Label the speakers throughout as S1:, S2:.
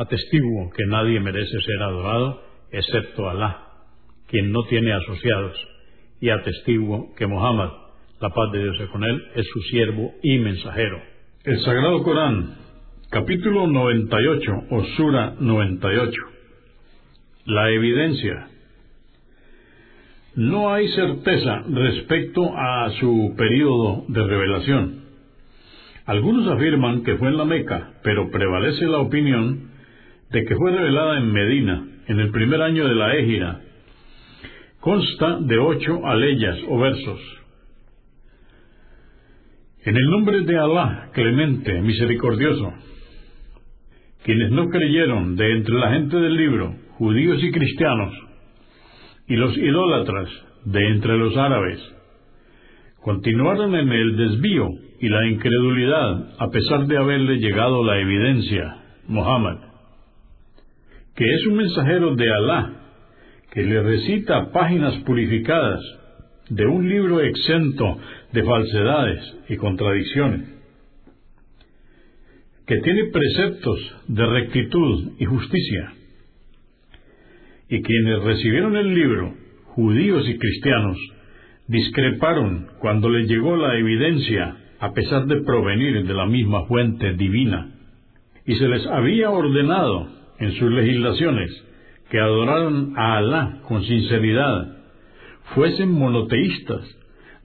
S1: Atestiguo que nadie merece ser adorado excepto Alá, quien no tiene asociados, y atestiguo que Muhammad, la paz de Dios con él, es su siervo y mensajero. El Sagrado Corán, capítulo 98 o Sura 98. La evidencia. No hay certeza respecto a su periodo de revelación. Algunos afirman que fue en la Meca, pero prevalece la opinión de que fue revelada en Medina, en el primer año de la Égira, consta de ocho aleyas o versos. En el nombre de Alá, clemente, misericordioso, quienes no creyeron de entre la gente del libro, judíos y cristianos, y los idólatras de entre los árabes, continuaron en el desvío y la incredulidad a pesar de haberle llegado la evidencia, Muhammad que es un mensajero de Alá, que le recita páginas purificadas de un libro exento de falsedades y contradicciones, que tiene preceptos de rectitud y justicia, y quienes recibieron el libro, judíos y cristianos, discreparon cuando les llegó la evidencia a pesar de provenir de la misma fuente divina, y se les había ordenado en sus legislaciones que adoraran a Alá con sinceridad, fuesen monoteístas,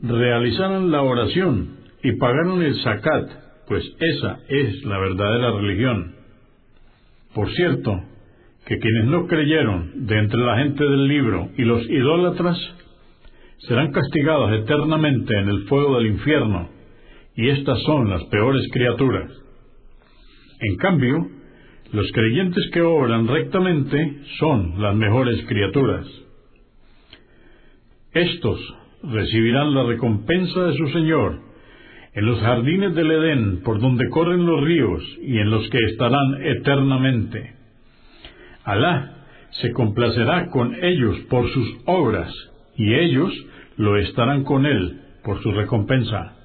S1: realizaran la oración y pagaran el zakat, pues esa es la verdadera religión. Por cierto, que quienes no creyeron de entre la gente del libro y los idólatras serán castigados eternamente en el fuego del infierno, y estas son las peores criaturas. En cambio, los creyentes que obran rectamente son las mejores criaturas. Estos recibirán la recompensa de su Señor en los jardines del Edén por donde corren los ríos y en los que estarán eternamente. Alá se complacerá con ellos por sus obras y ellos lo estarán con él por su recompensa.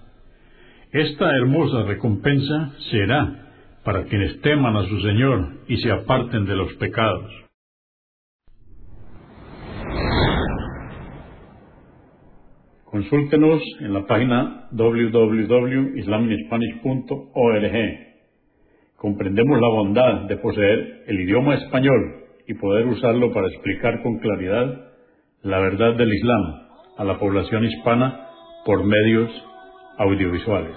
S1: Esta hermosa recompensa será para quienes teman a su Señor y se aparten de los pecados. Consúltenos en la página www.islaminspanish.org. Comprendemos la bondad de poseer el idioma español y poder usarlo para explicar con claridad la verdad del Islam a la población hispana por medios audiovisuales.